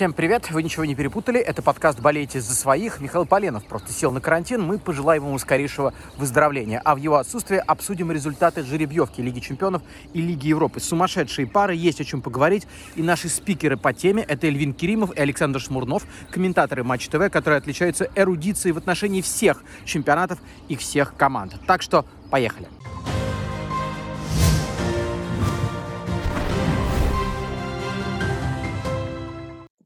Всем привет, вы ничего не перепутали, это подкаст «Болейте за своих». Михаил Поленов просто сел на карантин, мы пожелаем ему скорейшего выздоровления. А в его отсутствие обсудим результаты жеребьевки Лиги Чемпионов и Лиги Европы. Сумасшедшие пары, есть о чем поговорить. И наши спикеры по теме – это Эльвин Керимов и Александр Шмурнов, комментаторы Матч ТВ, которые отличаются эрудицией в отношении всех чемпионатов и всех команд. Так что поехали.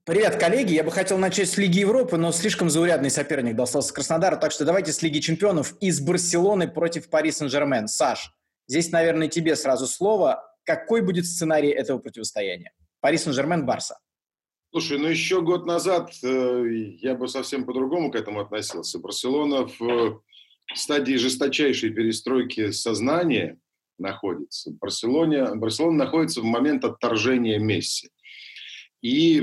Привет, коллеги. Я бы хотел начать с Лиги Европы, но слишком заурядный соперник достался Краснодару, так что давайте с Лиги Чемпионов из Барселоны против Пари Сен-Жермен. Саш, здесь, наверное, тебе сразу слово. Какой будет сценарий этого противостояния? Пари Сен-Жермен, Барса. Слушай, ну еще год назад э, я бы совсем по-другому к этому относился. Барселона в э, стадии жесточайшей перестройки сознания находится. Барселона, Барселона находится в момент отторжения Месси и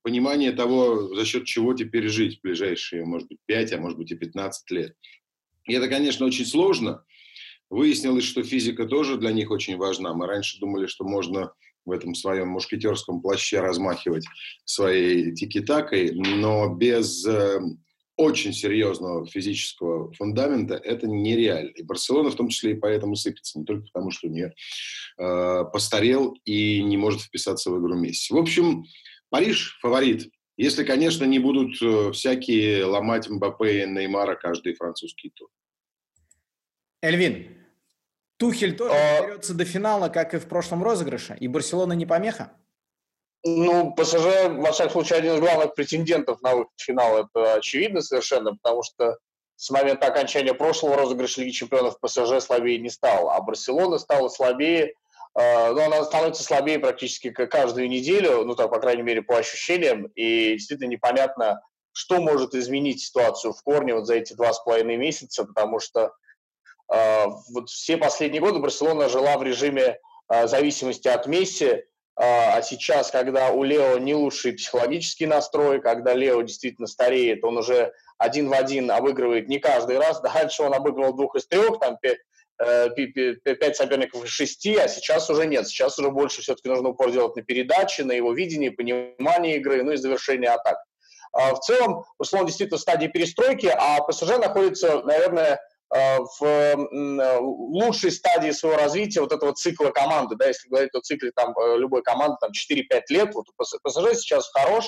понимание того, за счет чего теперь жить в ближайшие, может быть, 5, а может быть и 15 лет. И это, конечно, очень сложно. Выяснилось, что физика тоже для них очень важна. Мы раньше думали, что можно в этом своем мушкетерском плаще размахивать своей тики-такой, но без э, очень серьезного физического фундамента это нереально. И Барселона в том числе и поэтому сыпется, не только потому, что не э, постарел и не может вписаться в игру Месси. В общем, Париж фаворит. Если, конечно, не будут э, всякие ломать Мбаппе и Неймара каждый французский тур. Эльвин, Тухель тоже а... берется до финала, как и в прошлом розыгрыше, и Барселона не помеха? Ну, ПСЖ, во всяком случае, один из главных претендентов на выход в финал. Это очевидно совершенно, потому что с момента окончания прошлого розыгрыша Лиги Чемпионов ПСЖ слабее не стал, а Барселона стала слабее. Э, ну, она становится слабее практически каждую неделю, ну, так, по крайней мере, по ощущениям, и действительно непонятно, что может изменить ситуацию в корне вот за эти два с половиной месяца, потому что э, вот все последние годы Барселона жила в режиме э, зависимости от Месси, а, а сейчас, когда у Лео не лучший психологический настрой, когда Лео действительно стареет, он уже один в один обыгрывает не каждый раз. Раньше он обыгрывал двух из трех, там э, пять соперников из шести, а сейчас уже нет. Сейчас уже больше все-таки нужно упор делать на передаче, на его видении, понимании игры, ну и завершение атак. А в целом, Барселона действительно в стадии перестройки, а ПСЖ находится, наверное, в э, лучшей стадии своего развития вот этого цикла команды, да, если говорить о цикле там э, любой команды, там 4-5 лет, вот ПСЖ сейчас хорош,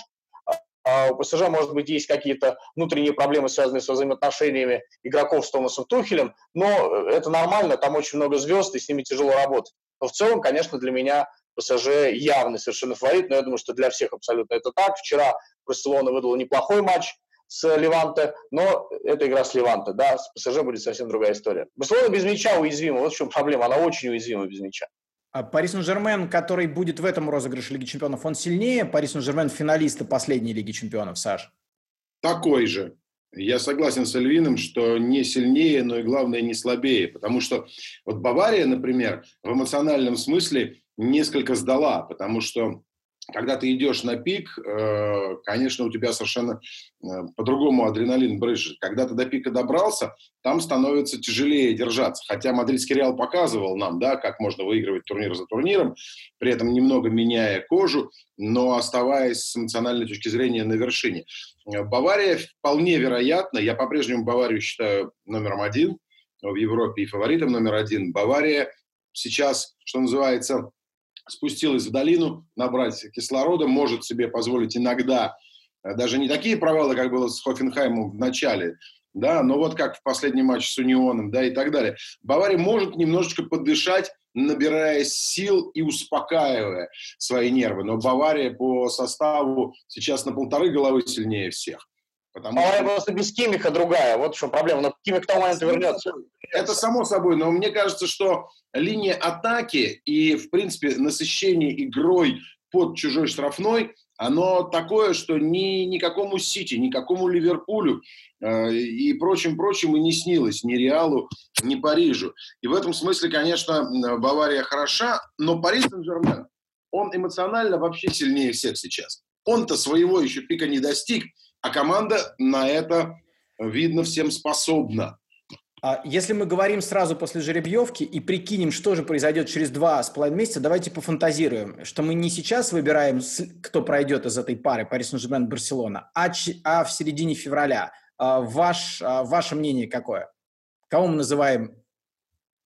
а у ПСЖ, может быть, есть какие-то внутренние проблемы, связанные с взаимоотношениями игроков с Томасом Тухелем, но это нормально, там очень много звезд, и с ними тяжело работать. Но в целом, конечно, для меня ПСЖ явный совершенно фаворит, но я думаю, что для всех абсолютно это так. Вчера Барселона выдала неплохой матч, с Леванте, но это игра с Леванте, да, с ПСЖ будет совсем другая история. Барселона без мяча уязвима, вот в чем проблема, она очень уязвима без мяча. А Пари Сен-Жермен, который будет в этом розыгрыше Лиги Чемпионов, он сильнее? Пари Сен-Жермен финалиста последней Лиги Чемпионов, Саш? Такой же. Я согласен с Эльвином, что не сильнее, но и главное не слабее, потому что вот Бавария, например, в эмоциональном смысле несколько сдала, потому что когда ты идешь на пик, э, конечно, у тебя совершенно э, по-другому адреналин брызжет. Когда ты до пика добрался, там становится тяжелее держаться. Хотя мадридский Реал показывал нам, да, как можно выигрывать турнир за турниром, при этом немного меняя кожу, но оставаясь с эмоциональной точки зрения на вершине. Э, Бавария вполне вероятно, я по-прежнему Баварию считаю номером один в Европе и фаворитом номер один. Бавария сейчас, что называется, спустилась в долину набрать кислорода, может себе позволить иногда э, даже не такие провалы, как было с Хофенхаймом в начале, да, но вот как в последнем матче с Унионом, да, и так далее. Бавария может немножечко подышать, набирая сил и успокаивая свои нервы. Но Бавария по составу сейчас на полторы головы сильнее всех. Потому Бавария что... просто без Кимиха другая. Вот чем проблема. Но Кимих к тому моменту вернется. Это само собой, но мне кажется, что линия атаки и, в принципе, насыщение игрой под чужой штрафной, оно такое, что ни никакому Сити, никакому Ливерпулю э, и прочим-прочим и не снилось, ни Реалу, ни Парижу. И в этом смысле, конечно, Бавария хороша, но Париж Сен-Жермен, он эмоционально вообще сильнее всех сейчас. Он-то своего еще пика не достиг, а команда на это, видно, всем способна. А если мы говорим сразу после жеребьевки и прикинем, что же произойдет через два с половиной месяца, давайте пофантазируем, что мы не сейчас выбираем, кто пройдет из этой пары Парис Сен-Жермен Барселона, а, а в середине февраля. А ваш, а ваше мнение какое? Кого мы называем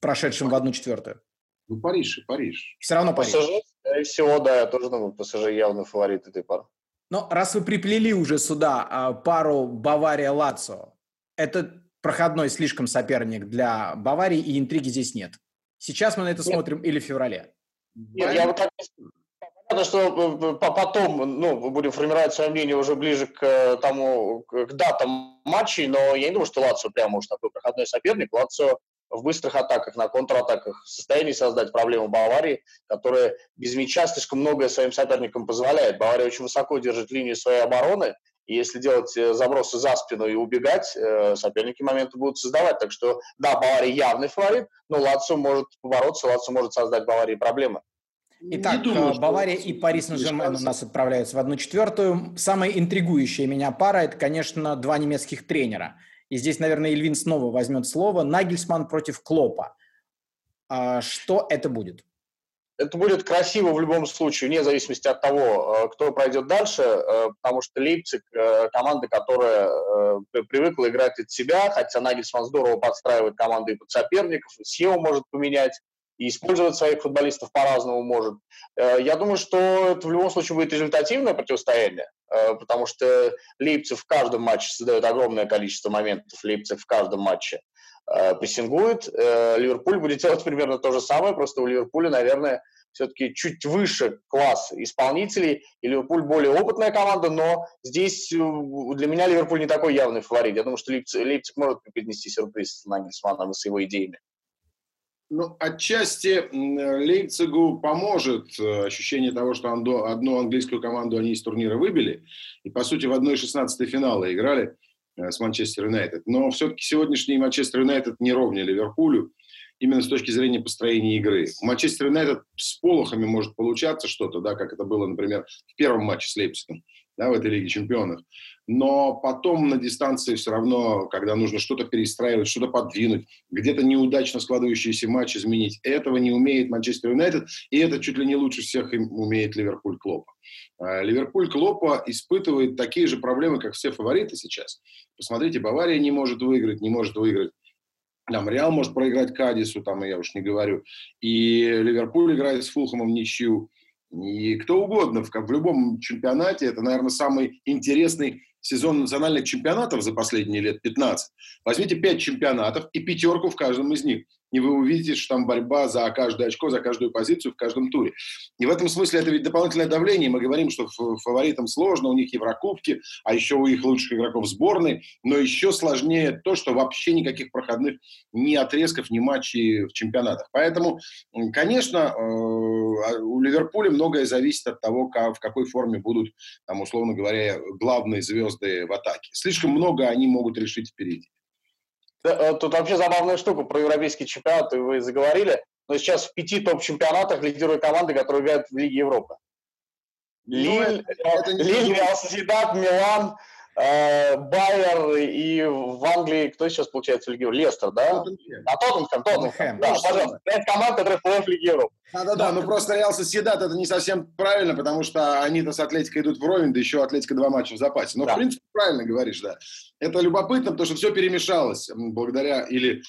прошедшим в одну четвертую? Ну, Париж и Париж. Все равно Париж. ПСЖ, скорее всего, да, я тоже думаю, ПСЖ явно фаворит этой пары. Но раз вы приплели уже сюда а, пару Бавария-Лацо, это проходной слишком соперник для Баварии, и интриги здесь нет. Сейчас мы на это нет. смотрим или в феврале? Нет, я вот так Понятно, что потом ну, будем формировать свое мнение уже ближе к э, тому, к датам матчей, но я не думаю, что Лацио прямо уж такой проходной соперник. Лацио в быстрых атаках, на контратаках в состоянии создать проблему Баварии, которая без мяча слишком многое своим соперникам позволяет. Бавария очень высоко держит линию своей обороны, и если делать э, забросы за спину и убегать, э, соперники моменты будут создавать. Так что, да, Бавария явный фаворит, но Лацио может побороться, Лацио может создать Баварии проблемы. Итак, думаю, Бавария и Пари Сен-Жермен у нас отправляются в одну четвертую. Самая интригующая меня пара – это, конечно, два немецких тренера. И здесь, наверное, Ильвин снова возьмет слово. Нагельсман против Клопа. А что это будет? Это будет красиво в любом случае, вне зависимости от того, э, кто пройдет дальше, э, потому что Лейпциг – команда, которая привыкла играть от себя, хотя Нагельсман здорово подстраивает команды и под соперников, и схему может поменять и использовать своих футболистов по-разному может. Э, я думаю, что это в любом случае будет результативное противостояние, э, потому что Лейпциг в каждом матче создает огромное количество моментов, Лейпциг в каждом матче э, прессингует. Ливерпуль будет делать примерно то же самое, просто у Ливерпуля, наверное, все-таки чуть выше класс исполнителей, и Ливерпуль более опытная команда, но здесь для меня Ливерпуль не такой явный фаворит. Я думаю, что Лейпциг, Лейпциг может преподнести сюрприз с Нагельсманом и с его идеями. Ну, отчасти Лейпцигу поможет э, ощущение того, что одну английскую команду они из турнира выбили. И, по сути, в 1-16 финала играли э, с Манчестер Юнайтед. Но все-таки сегодняшний Манчестер Юнайтед не ровнее Ливерпулю, именно с точки зрения построения игры. Манчестер Юнайтед с полохами может получаться что-то, да, как это было, например, в первом матче с Лейпцигом да, в этой Лиге Чемпионов. Но потом на дистанции все равно, когда нужно что-то перестраивать, что-то подвинуть, где-то неудачно складывающийся матч изменить, этого не умеет Манчестер Юнайтед, и это чуть ли не лучше всех умеет Ливерпуль Клопа. А, Ливерпуль Клопа испытывает такие же проблемы, как все фавориты сейчас. Посмотрите, Бавария не может выиграть, не может выиграть там Реал может проиграть Кадису, там я уж не говорю. И Ливерпуль играет с Фулхэмом в ничью. И кто угодно в, в любом чемпионате, это, наверное, самый интересный сезон национальных чемпионатов за последние лет 15. Возьмите 5 чемпионатов и пятерку в каждом из них и вы увидите, что там борьба за каждое очко, за каждую позицию в каждом туре. И в этом смысле это ведь дополнительное давление. Мы говорим, что фаворитам сложно, у них Еврокубки, а еще у их лучших игроков сборной. Но еще сложнее то, что вообще никаких проходных ни отрезков, ни матчей в чемпионатах. Поэтому, конечно, э, у Ливерпуля многое зависит от того, как, в какой форме будут, там, условно говоря, главные звезды в атаке. Слишком много они могут решить впереди. Э, тут вообще забавная штука про европейский чемпионат, вы заговорили. Но сейчас в пяти топ-чемпионатах лидируют команды, которые играют в Лиге Европы. Ну, Лиль, Лиль, Реал Соседат, Милан, Байер и в Англии, кто сейчас получается в Лиге Лестер, да? Тоттенхэм. А Тоттенхэм, Тоттенхэм. Да, пожалуйста. Пять команд, которые в Европы. Да-да-да, ну просто Реал Соседат это не совсем правильно, потому что они-то с Атлетикой идут вровень, да еще Атлетика два матча в запасе. Но, да. в принципе, правильно говоришь, да. Это любопытно, потому что все перемешалось благодаря, или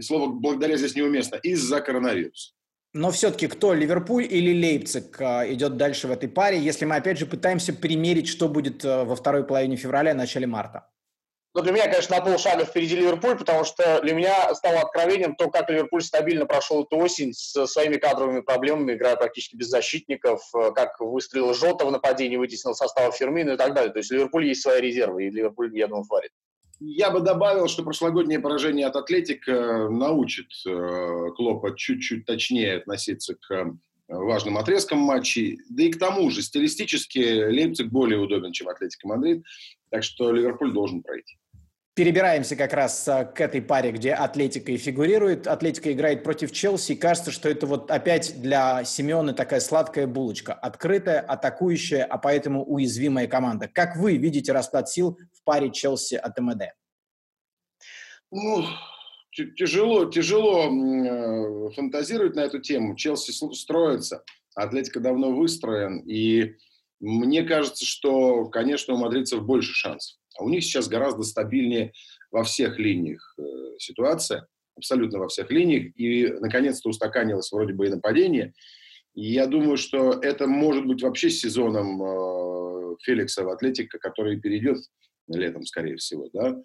слово «благодаря» здесь неуместно, из-за коронавируса. Но все-таки кто, Ливерпуль или Лейпциг а, идет дальше в этой паре, если мы опять же пытаемся примерить, что будет э, во второй половине февраля, начале марта? Ну, для меня, конечно, на полшага впереди Ливерпуль, потому что для меня стало откровением то, как Ливерпуль стабильно прошел эту осень с своими кадровыми проблемами, играя практически без защитников, э, как выстрелил Жота в нападении, вытеснил из состава Фирмино и так далее. То есть Ливерпуль есть свои резервы, и Ливерпуль, я думаю, фаворит. Я бы добавил, что прошлогоднее поражение от Атлетико э, научит э, Клоппа чуть-чуть точнее относиться к э, важным отрезкам матчей. Да и к тому же, стилистически Лейпциг более удобен, чем Атлетико Мадрид. Так что Ливерпуль должен пройти. Перебираемся как раз а, к этой паре, где Атлетика и фигурирует. Атлетика играет против Челси, и кажется, что это вот опять для Симеона такая сладкая булочка. Открытая, атакующая, а поэтому уязвимая команда. Как вы видите расклад сил в паре Челси от МД? Ну, тяжело, тяжело э, фантазировать на эту тему. Челси строится, Атлетика давно выстроен, и мне кажется, что, конечно, у мадридцев больше шансов. А у них сейчас гораздо стабильнее во всех линиях э, ситуация, абсолютно во всех линиях, и наконец-то устаканилось вроде бы и нападение. И я думаю, что это может быть вообще сезоном э, Феликса в Атлетика, который перейдет летом, скорее всего, да,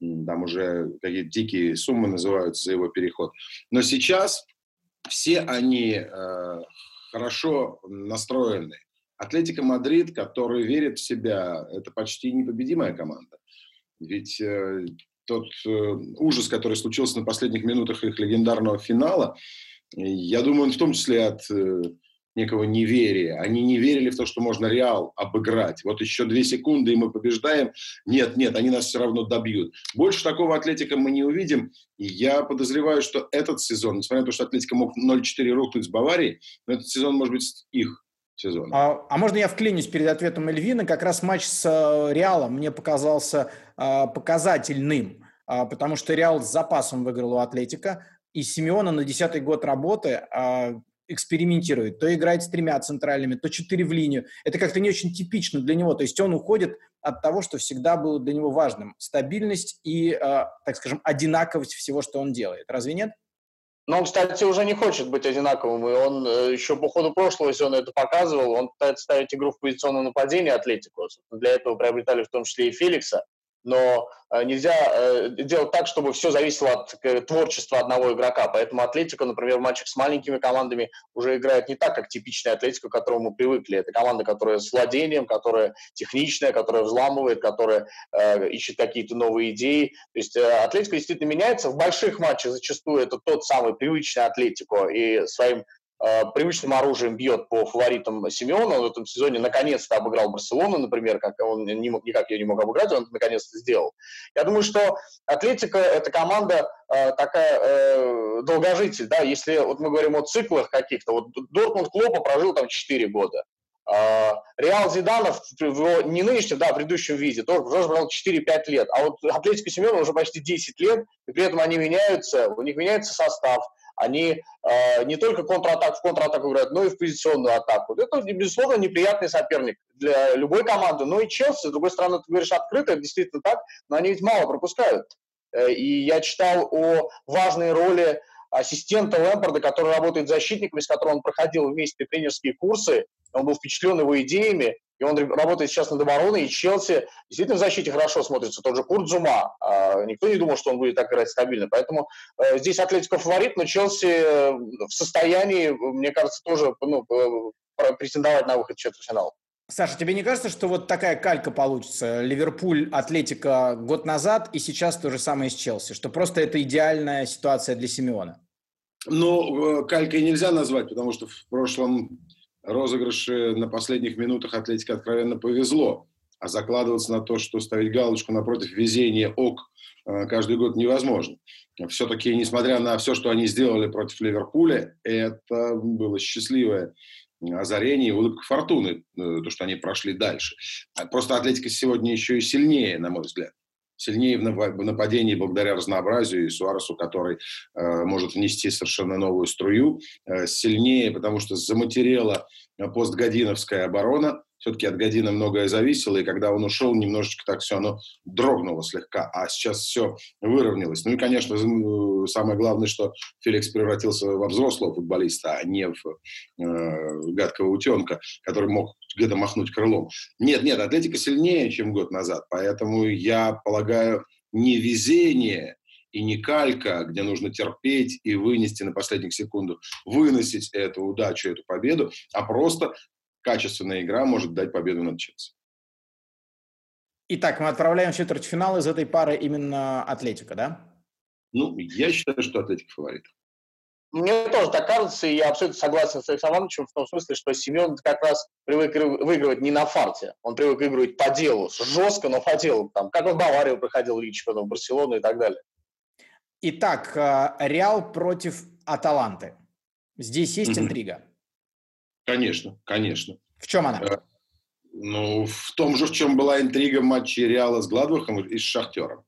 там уже какие-то дикие суммы называются за его переход. Но сейчас все они э, хорошо настроены. Атлетика Мадрид, который верит в себя, это почти непобедимая команда. Ведь э, тот э, ужас, который случился на последних минутах их легендарного финала, я думаю, он в том числе от э, некого неверия. Они не верили в то, что можно Реал обыграть. Вот еще две секунды, и мы побеждаем. Нет, нет, они нас все равно добьют. Больше такого Атлетика мы не увидим. И я подозреваю, что этот сезон, несмотря на то, что Атлетика мог 0-4 рухнуть с Баварией, но этот сезон может быть их сезон. А, а можно я вклинюсь перед ответом Эльвина? Как раз матч с э, Реалом мне показался а, показательным, а, потому что Реал с запасом выиграл у Атлетика, и Симеона на десятый год работы а, экспериментирует. То играет с тремя центральными, то четыре в линию. Это как-то не очень типично для него. То есть он уходит от того, что всегда было для него важным. Стабильность и, э, так скажем, одинаковость всего, что он делает. Разве нет? Но он, кстати, уже не хочет быть одинаковым, и он э, еще по ходу прошлого сезона это показывал. Он пытается ставить игру в позиционное нападение Атлетику. Для этого приобретали в том числе и Феликса но э, нельзя э, делать так, чтобы все зависело от э, творчества одного игрока. Поэтому Атлетика, например, в матчах с маленькими командами уже играет не так, как типичная Атлетика, к которому мы привыкли. Это команда, которая с владением, которая техничная, которая взламывает, которая э, ищет какие-то новые идеи. То есть э, Атлетика действительно меняется. В больших матчах зачастую это тот самый привычный Атлетико, и своим привычным оружием бьет по фаворитам Симеона. Он в этом сезоне наконец-то обыграл Барселону, например, как он не мог, никак ее не мог обыграть, он наконец-то сделал. Я думаю, что Атлетика – это команда э, такая э, долгожитель, да, если вот мы говорим о циклах каких-то, вот Дортмунд Клопа прожил там 4 года, э, Реал Зиданов в его не нынешнем, да, а предыдущем виде, тоже, тоже брал 4-5 лет. А вот Атлетика Симеона уже почти 10 лет, и при этом они меняются, у них меняется состав, они э, не только контратак в контратаку играют, но и в позиционную атаку. Это, безусловно, неприятный соперник для любой команды. Но и Челси, с другой стороны, ты говоришь открыто, действительно так, но они ведь мало пропускают. Э, и я читал о важной роли ассистента Лэмпорда, который работает защитником, с которым он проходил вместе тренерские курсы. Он был впечатлен его идеями, и он работает сейчас над обороной, и Челси действительно в защите хорошо смотрится. Тот же Курт Зума. А, никто не думал, что он будет так играть стабильно. Поэтому э, здесь Атлетико фаворит, но Челси э, в состоянии, мне кажется, тоже ну, э, претендовать на выход в четвертьфинал. Саша, тебе не кажется, что вот такая калька получится? Ливерпуль, Атлетика год назад и сейчас то же самое с Челси, что просто это идеальная ситуация для Симеона? Ну, калькой нельзя назвать, потому что в прошлом розыгрыши на последних минутах Атлетике откровенно повезло. А закладываться на то, что ставить галочку напротив везения ок э, каждый год невозможно. Все-таки, несмотря на все, что они сделали против Ливерпуля, это было счастливое озарение улыбка фортуны, э, то, что они прошли дальше. А просто Атлетика сегодня еще и сильнее, на мой взгляд сильнее в нападении благодаря разнообразию и Суаресу, который э, может внести совершенно новую струю, э, сильнее, потому что заматерела постгодиновская оборона, все-таки от Година многое зависело, и когда он ушел, немножечко так все оно дрогнуло слегка, а сейчас все выровнялось. Ну и, конечно, самое главное, что Феликс превратился во взрослого футболиста, а не в э, гадкого утенка, который мог где-то махнуть крылом. Нет, нет, Атлетика сильнее, чем год назад, поэтому я полагаю, не везение и не калька, где нужно терпеть и вынести на последних секундах, выносить эту удачу, эту победу, а просто качественная игра может дать победу над Челси. Итак, мы отправляем в четвертьфинал из этой пары именно Атлетика, да? Ну, я считаю, что Атлетика фаворит. Мне тоже так кажется, и я абсолютно согласен с Александром Ивановичем в том смысле, что Семен как раз привык выигрывать не на фарте, он привык выигрывать по делу, жестко, но по делу, там, как в Баварию проходил Лиги Чемпионов, Барселону и так далее. Итак, э, Реал против Аталанты. Здесь есть mm-hmm. интрига? Конечно, конечно. В чем она? Э, ну, в том же, в чем была интрига в матче Реала с Гладбахом и с Шахтером.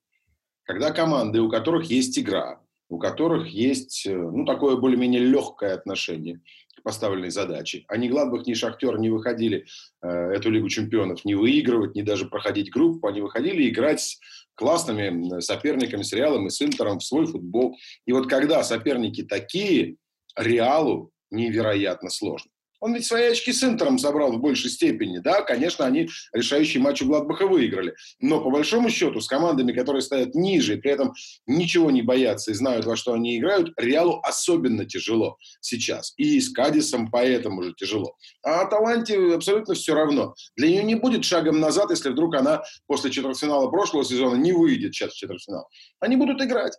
Когда команды, у которых есть игра, у которых есть э, ну, такое более-менее легкое отношение к поставленной задаче. А ни Гладбах, ни Шахтер не выходили э, эту Лигу чемпионов не выигрывать, не даже проходить группу. Они выходили играть с классными соперниками, с Реалом и с Интером в свой футбол. И вот когда соперники такие, Реалу невероятно сложно. Он ведь свои очки с Интером забрал в большей степени. Да, конечно, они решающий матч у Гладбаха выиграли. Но по большому счету с командами, которые стоят ниже и при этом ничего не боятся и знают, во что они играют, Реалу особенно тяжело сейчас. И с Кадисом поэтому же тяжело. А Аталанте абсолютно все равно. Для нее не будет шагом назад, если вдруг она после четвертьфинала прошлого сезона не выйдет сейчас в четвертьфинал. Они будут играть.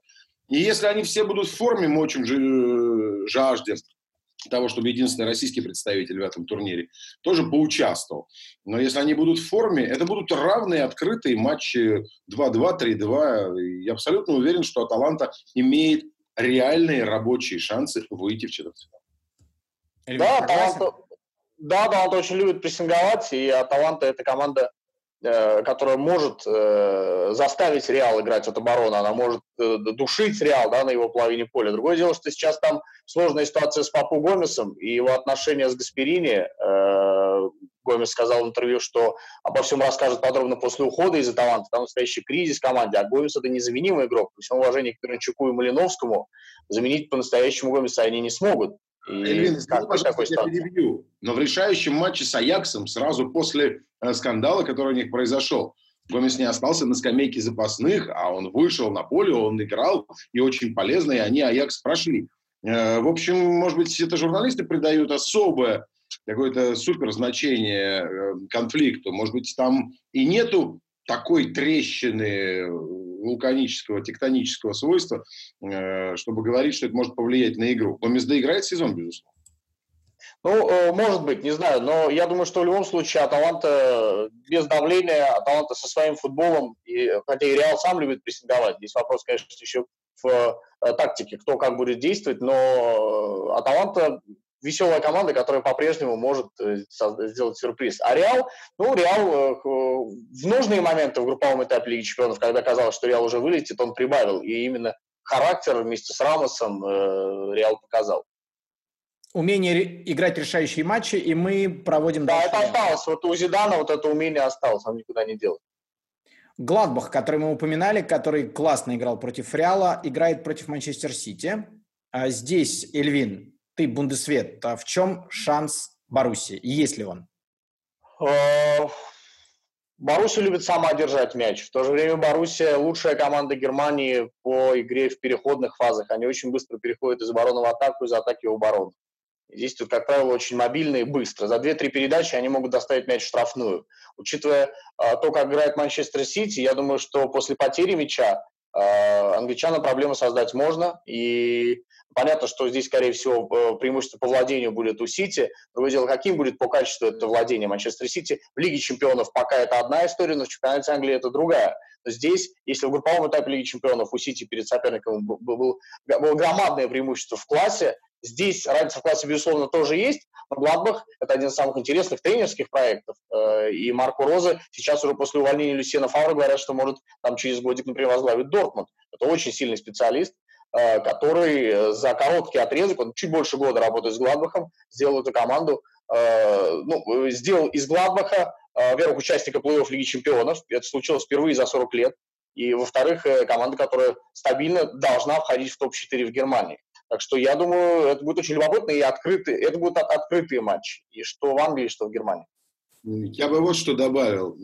И если они все будут в форме, мы очень жаждем того, чтобы единственный российский представитель в этом турнире тоже поучаствовал. Но если они будут в форме, это будут равные, открытые матчи 2-2, 3-2. Я абсолютно уверен, что Аталанта имеет реальные рабочие шансы выйти в четвертьфинал. Да, Аталанта, да, Аталанта очень любит прессинговать, и Аталанта – это команда, которая может э, заставить Реал играть от обороны, она может э, душить Реал да, на его половине поля. Другое дело, что сейчас там сложная ситуация с Папу Гомесом и его отношения с Гасперини. Э, Гомес сказал в интервью, что обо всем расскажет подробно после ухода из-за таланта. Там настоящий кризис в команде, а Гомес – это незаменимый игрок. При всем уважении к Пернчуку и Малиновскому заменить по-настоящему Гомеса они не смогут. И Эльвин, как такой я перебью. Но в решающем матче с Аяксом сразу после э, скандала, который у них произошел, Гомес не остался на скамейке запасных, а он вышел на поле, он играл, и очень полезно, и они Аякс прошли. Э, в общем, может быть, это журналисты придают особое какое-то супер значение э, конфликту. Может быть, там и нету такой трещины вулканического, тектонического свойства, э, чтобы говорить, что это может повлиять на игру. Гомес доиграет сезон, безусловно. Ну, э, может быть, не знаю, но я думаю, что в любом случае Аталанта без давления, Аталанта со своим футболом, и, хотя и Реал сам любит прессинговать, здесь вопрос, конечно, еще в э, тактике, кто как будет действовать, но Аталанта веселая команда, которая по-прежнему может э, сделать сюрприз. А Реал, ну, Реал э, в нужные моменты в групповом этапе Лиги Чемпионов, когда казалось, что Реал уже вылетит, он прибавил. И именно характер вместе с Рамосом э, Реал показал. Умение играть решающие матчи, и мы проводим... Да, это осталось. Вот у Зидана вот это умение осталось, он никуда не делает. Гладбах, который мы упоминали, который классно играл против Реала, играет против Манчестер Сити. А здесь Эльвин ты Бундесвет, а в чем шанс Баруси? Есть ли он? Э, Боруссия любит сама держать мяч. В то же время Боруссия лучшая команда Германии по игре в переходных фазах. Они очень быстро переходят из обороны в атаку, из атаки в оборону. Тут, как правило, очень мобильно и быстро. За 2-3 передачи они могут доставить мяч в штрафную. Учитывая э, то, как играет Манчестер Сити, я думаю, что после потери мяча англичанам проблемы создать можно. И Понятно, что здесь, скорее всего, э, преимущество по владению будет у Сити. Другое дело, каким будет по качеству это владение Манчестер Сити. В Лиге чемпионов пока это одна история, но в чемпионате Англии это другая. Но здесь, если в групповом этапе Лиги чемпионов у Сити перед соперником было, громадное преимущество в классе, здесь разница в классе, безусловно, тоже есть, Гладбах – это один из самых интересных тренерских проектов. Э, и Марко Роза сейчас уже после увольнения Люсьена Фавра говорят, что может там через годик, например, возглавить Дортмунд. Это очень сильный специалист. Э, который э, за короткий отрезок, он чуть больше года работает с Гладбахом, сделал эту команду, ну, сделал из Гладбаха, во-первых, участника плей-офф Лиги Чемпионов, это случилось впервые за 40 лет, и, во-вторых, команда, которая стабильно должна входить в топ-4 в Германии. Так что я думаю, это будет очень любопытно и открытый, это будут открытые матчи, и что в Англии, что в Германии. Я бы вот что добавил.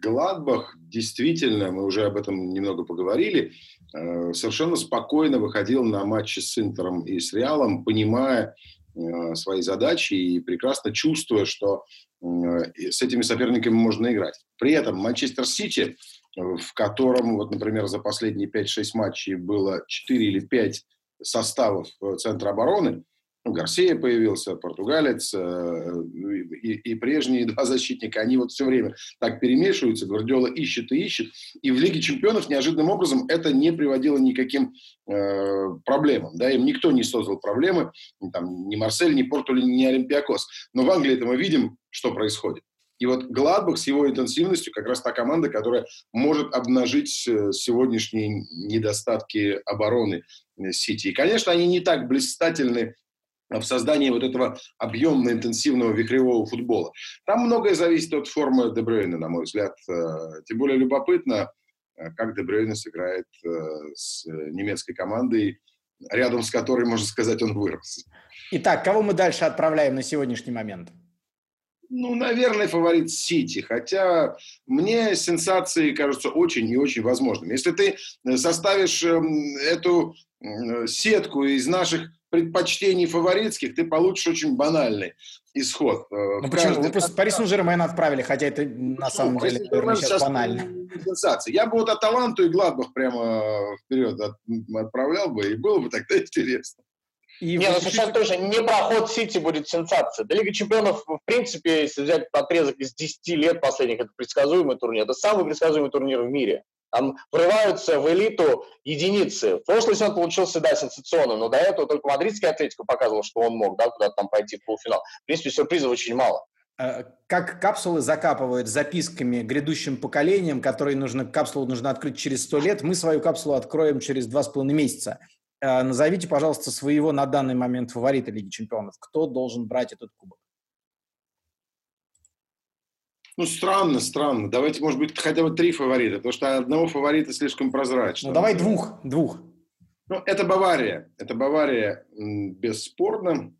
Гладбах действительно, мы уже об этом немного поговорили, э, совершенно спокойно выходил на матчи с Интером и с Реалом, понимая э, свои задачи и прекрасно чувствуя, что э, с этими соперниками можно играть. При этом Манчестер Сити, в котором, вот, например, за последние 5-6 матчей было 4 или 5 составов центра обороны, ну, Гарсия появился, португалец, э, и, и прежние два защитника, они вот все время так перемешиваются, Гвардиола ищет и ищет, и в Лиге чемпионов неожиданным образом это не приводило никаким э, проблемам, да, им никто не создал проблемы, там, ни Марсель, ни Портули, ни Олимпиакос, но в Англии это мы видим, что происходит. И вот Гладбах с его интенсивностью как раз та команда, которая может обнажить э, сегодняшние недостатки обороны э, Сити. И, конечно, они не так блистательны в создании вот этого объемно-интенсивного вихревого футбола. Там многое зависит от формы Дебрейна, на мой взгляд. Э, тем более любопытно, как Дебрейна сыграет с немецкой командой, рядом с которой, можно сказать, он вырос. Итак, кого мы дальше отправляем на сегодняшний момент? Ну, наверное, фаворит Сити. Хотя мне сенсации кажутся очень и очень возможными. Если ты э, составишь эм, эту сетку из наших предпочтений фаворитских, ты получишь очень банальный исход. Э, ну почему? Вы просто Пари Сен-Жермен отправили, хотя это на самом деле наверное, сейчас банально. Сенсация. Я бы вот Аталанту и Гладбах прямо вперед отправлял бы, и было бы тогда интересно. И не, ну совершенно точно, не проход Сити будет сенсация. Да Лига Чемпионов, в принципе, если взять отрезок из 10 лет последних, это предсказуемый турнир. Это самый предсказуемый турнир в мире. Там врываются в элиту единицы. В прошлый сезон получился, да, сенсационно, но до этого только мадридский Атлетико показывал, что он мог, да, куда-то там пойти в полуфинал. В принципе, сюрпризов очень мало. Э, как капсулы закапывают записками грядущим поколениям, которые нужно, капсулу нужно открыть через сто лет, мы свою капсулу откроем через два с половиной месяца. Э, назовите, пожалуйста, своего на данный момент фаворита Лиги Чемпионов. Кто должен брать этот кубок? Ну, странно, странно. Давайте, может быть, хотя бы три фаворита, потому что одного фаворита слишком прозрачно. Ну, давай двух, двух. Ну, это Бавария. Это Бавария бесспорно.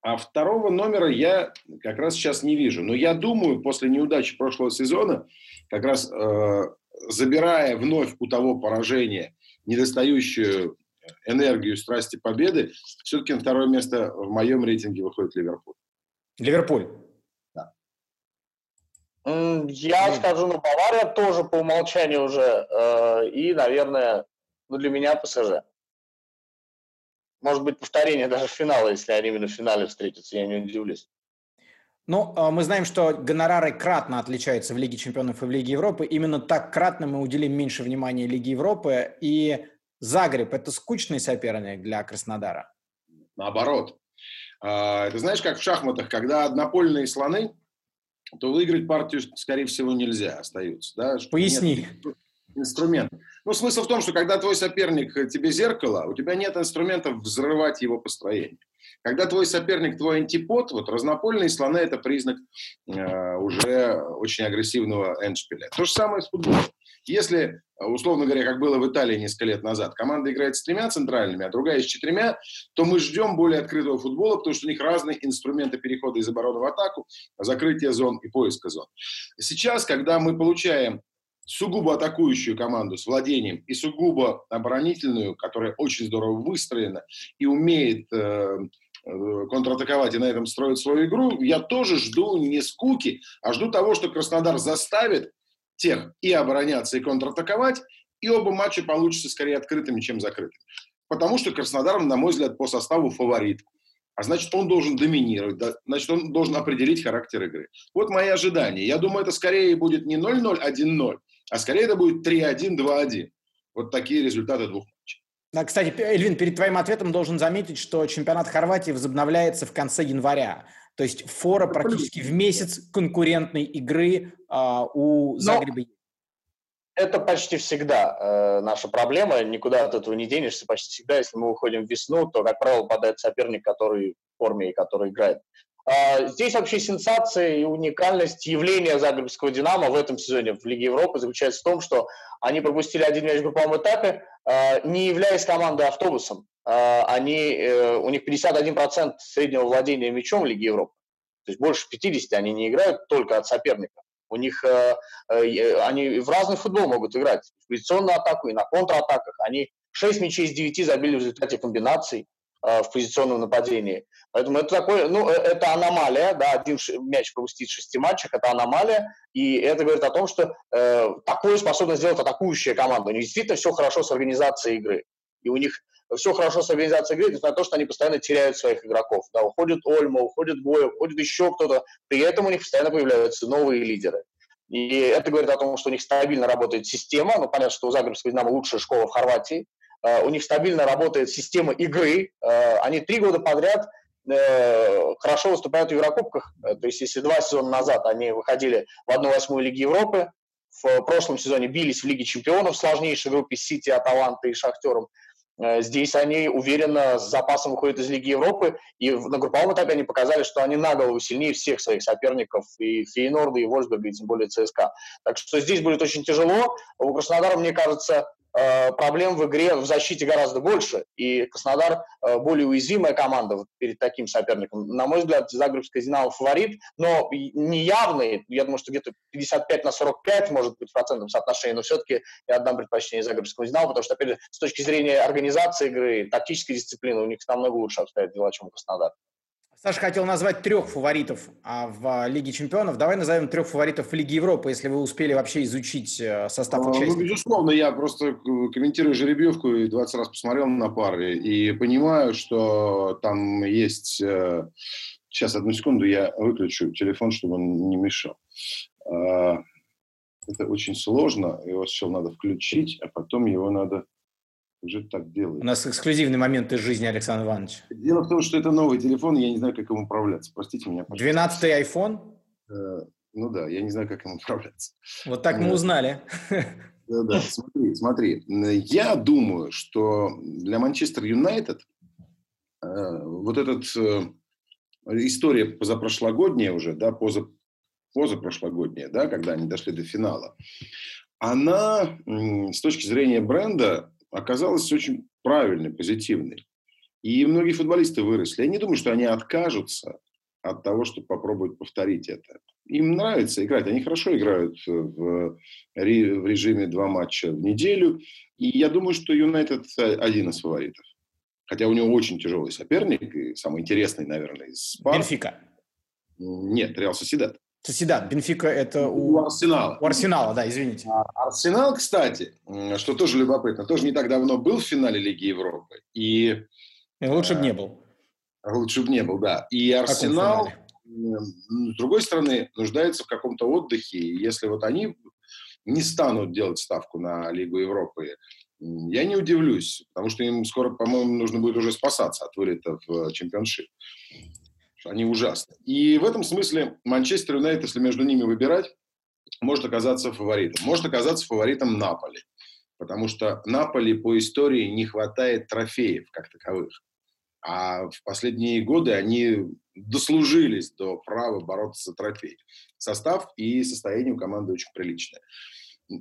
А второго номера я как раз сейчас не вижу. Но я думаю, после неудачи прошлого сезона, как раз э, забирая вновь у того поражения недостающую энергию, страсти победы, все-таки на второе место в моем рейтинге выходит Ливерпуль. Ливерпуль. Да. Я скажу, ну, Бавария тоже по умолчанию уже. Э, и, наверное, ну, для меня ПСЖ. Может быть, повторение даже финала, если они именно в финале встретятся, я не удивлюсь. Ну, а, мы знаем, что гонорары кратно отличаются в Лиге чемпионов и в Лиге Европы. Именно так кратно мы уделим меньше внимания Лиге Европы. И Загреб – это скучный соперник для Краснодара? Наоборот. А, ты знаешь, как в шахматах, когда однопольные слоны, то выиграть партию, скорее всего, нельзя, остаются. Да? Поясни. Нет инструмент. Ну, смысл в том, что когда твой соперник тебе зеркало, у тебя нет инструментов взрывать его построение. Когда твой соперник твой антипод, вот разнопольные слоны – это признак э, уже очень агрессивного эндшпиля. То же самое с футболом. Если, условно говоря, как было в Италии несколько лет назад, команда играет с тремя центральными, а другая с четырьмя, то мы ждем более открытого футбола, потому что у них разные инструменты перехода из обороны в атаку, закрытия зон и поиска зон. Сейчас, когда мы получаем сугубо атакующую команду с владением и сугубо оборонительную, которая очень здорово выстроена и умеет э, э, контратаковать и на этом строить свою игру, я тоже жду не скуки, а жду того, что Краснодар заставит тех и обороняться, и контратаковать, и оба матча получатся скорее открытыми, чем закрытыми. Потому что Краснодар, на мой взгляд, по составу фаворит. А значит, он должен доминировать, да, значит, он должен определить характер игры. Вот мои ожидания. Я думаю, это скорее будет не 0-0, 1-0, а скорее это будет 3-1, 2-1. Вот такие результаты двух матчей. Да, кстати, Эльвин, перед твоим ответом должен заметить, что чемпионат Хорватии возобновляется в конце января. То есть фора практически в месяц конкурентной игры а, у Загреба есть. Это почти всегда э, наша проблема, никуда от этого не денешься. Почти всегда, если мы уходим в весну, то, как правило, падает соперник, который в форме и который играет. А, здесь вообще сенсация и уникальность явления Загребского «Динамо» в этом сезоне в Лиге Европы заключается в том, что они пропустили один мяч в групповом этапе, а, не являясь командой автобусом. А, они, э, у них 51% среднего владения мячом в Лиге Европы. То есть больше 50 они не играют только от соперника. У них э, э, они в разный футбол могут играть. В позиционную атаку и на контратаках. Они 6 мячей из 9 забили в результате комбинаций. Э, в позиционном нападении. Поэтому это такой, ну, э, это аномалия, да, один мяч пропустить в шести матчах, это аномалия, и это говорит о том, что э, такое способна сделать атакующая команда. У них действительно все хорошо с организацией игры, и у них все хорошо с организацией игры, несмотря на то, что они постоянно теряют своих игроков. Да, уходит Ольма, уходит Гоев, уходит еще кто-то, при этом у них постоянно появляются новые лидеры. И это говорит о том, что у них стабильно работает система. Ну, понятно, что у Загребского «Динамо» лучшая школа в Хорватии. Э, у них стабильно работает система игры. Э, они три года подряд э, хорошо выступают в Еврокубках. То есть, если два сезона назад они выходили в 1-8 Лиги Европы, в прошлом сезоне бились в Лиге Чемпионов в сложнейшей группе Сити, Аталанты и Шахтером, здесь они уверенно с запасом выходят из Лиги Европы, и на групповом этапе они показали, что они на голову сильнее всех своих соперников, и Фейнорда, и Вольсберга, и тем более ЦСКА. Так что здесь будет очень тяжело. У Краснодара, мне кажется, проблем в игре в защите гораздо больше, и Краснодар э, более уязвимая команда перед таким соперником. На мой взгляд, Загребская «Динамо» фаворит, но не явный, я думаю, что где-то 55 на 45 может быть в процентном соотношении, но все-таки я отдам предпочтение Загребскому «Динамо», потому что, опять же, с точки зрения организации игры, тактической дисциплины у них намного лучше обстоят дела, чем у Краснодара. Саша хотел назвать трех фаворитов а, в Лиге Чемпионов. Давай назовем трех фаворитов в Лиге Европы, если вы успели вообще изучить э, состав ну, участников. Ну, безусловно, я просто комментирую жеребьевку и 20 раз посмотрел на пары и понимаю, что там есть... Э, сейчас, одну секунду, я выключу телефон, чтобы он не мешал. А, это очень сложно, его сначала надо включить, а потом его надо уже так делают. У нас эксклюзивный момент из жизни Александра Ивановича. Дело в том, что это новый телефон, я не знаю, как им управляться. Простите меня, пожалуйста. 12-й iPhone? Э, ну да, я не знаю, как им управляться. Вот так мы э, узнали. Да, да, смотри, смотри. Я думаю, что для Манчестер Юнайтед э, вот эта история позапрошлогодняя уже, да, поза, позапрошлогодняя, да, когда они дошли до финала, она с точки зрения бренда оказалась очень правильной, позитивной. И многие футболисты выросли. Я не думаю, что они откажутся от того, чтобы попробовать повторить это. Им нравится играть, они хорошо играют в, режиме два матча в неделю. И я думаю, что Юнайтед один из фаворитов. Хотя у него очень тяжелый соперник, и самый интересный, наверное, из пар. Бенфика. Нет, Реал Соседат. Соседат. Бенфика это у... у Арсенала. У Арсенала, да, извините. А Арсенал, кстати, что тоже любопытно, тоже не так давно был в финале Лиги Европы. И... и лучше бы не был. Лучше бы не был, да. И Арсенал, с другой стороны, нуждается в каком-то отдыхе. И если вот они не станут делать ставку на Лигу Европы, я не удивлюсь, потому что им скоро, по-моему, нужно будет уже спасаться от вылета в чемпионшип. Они ужасны. И в этом смысле Манчестер Юнайтед, если между ними выбирать, может оказаться фаворитом. Может оказаться фаворитом Наполи. Потому что Наполи по истории не хватает трофеев как таковых. А в последние годы они дослужились до права бороться за трофей. Состав и состояние у команды очень приличное.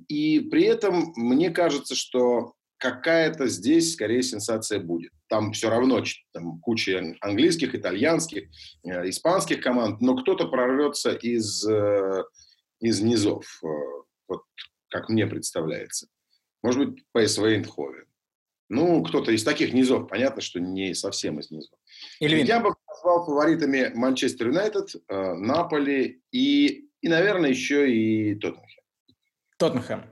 И при этом мне кажется, что какая-то здесь скорее сенсация будет. Там все равно там куча английских, итальянских, э, испанских команд, но кто-то прорвется из, э, из низов, э, вот как мне представляется. Может быть, ПСВ Эйндховен. Ну, кто-то из таких низов, понятно, что не совсем из низов. Или Я бы назвал фаворитами Манчестер Юнайтед, Наполи и, и, наверное, еще и Тоттенхэм. Тоттенхэм.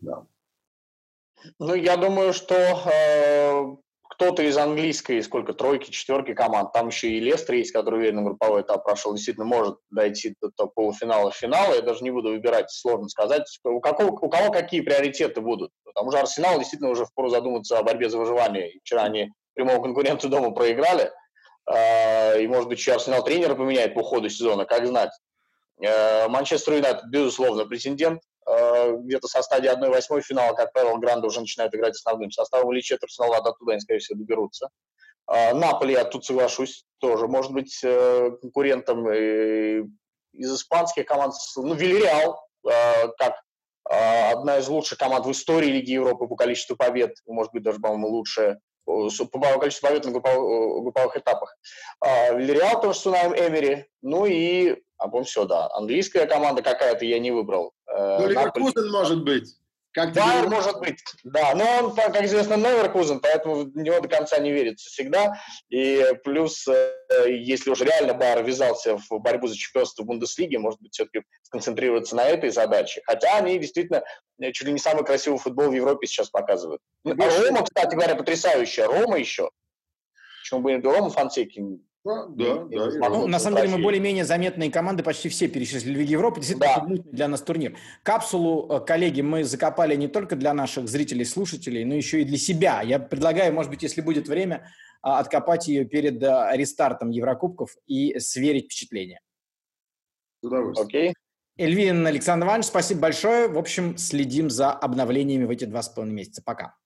Да. Ну, я думаю, что э, кто-то из английской, сколько, тройки, четверки команд, там еще и Лестер есть, который уверенно групповой этап прошел, действительно может дойти до, до полуфинала, финала. Я даже не буду выбирать, сложно сказать, у, какого, у кого какие приоритеты будут. Потому что Арсенал действительно уже впору задуматься о борьбе за выживание. Вчера они прямого конкуренту дома проиграли. Э, и, может быть, еще Арсенал тренера поменяет по ходу сезона, как знать. Э, Манчестер Юнайтед, безусловно, претендент. Э, где-то со стадии 1-8 финала, как правило, Гранды уже начинают играть основным составом, или четвертьфинал надо оттуда, они, скорее всего, доберутся. Э, Наполи, я тут соглашусь, тоже может быть э, конкурентом из испанских команд. Ну, Вильяреал, как одна из лучших команд в истории Лиги Европы по количеству побед, может быть, даже, по-моему, лучшая по количеству побед на групповых, групповых этапах. Вильяреал тоже с Сунаем Эмери. Ну и, а по все, да. Английская команда какая-то я не выбрал. Ну, Ливеркузен может быть. Как Байер может быть, да. Но он, как известно, Неверкузен, поэтому в него до конца не верится всегда. И плюс, э, если уже реально Байер ввязался в борьбу за чемпионство в Бундеслиге, может быть, все-таки сконцентрироваться на этой задаче. Хотя они действительно э, чуть ли не самый красивый футбол в Европе сейчас показывают. А Рома, кстати говоря, потрясающая. Рома еще. Почему бы Рома Фонсеки да, да, да. Ну, на самом деле мы более-менее заметные команды почти все перечислили в Лиге Европы. Действительно, да. для нас турнир. Капсулу, э, коллеги, мы закопали не только для наших зрителей, слушателей, но еще и для себя. Я предлагаю, может быть, если будет время, а, откопать ее перед а, рестартом Еврокубков и сверить впечатления. С удовольствием. Окей. Эльвин Александр Иванович, спасибо большое. В общем, следим за обновлениями в эти два с половиной месяца. Пока.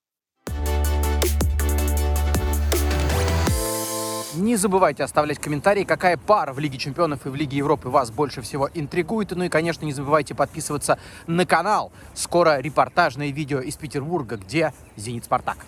Не забывайте оставлять комментарии, какая пара в Лиге Чемпионов и в Лиге Европы вас больше всего интригует. Ну и, конечно, не забывайте подписываться на канал. Скоро репортажное видео из Петербурга, где «Зенит Спартак».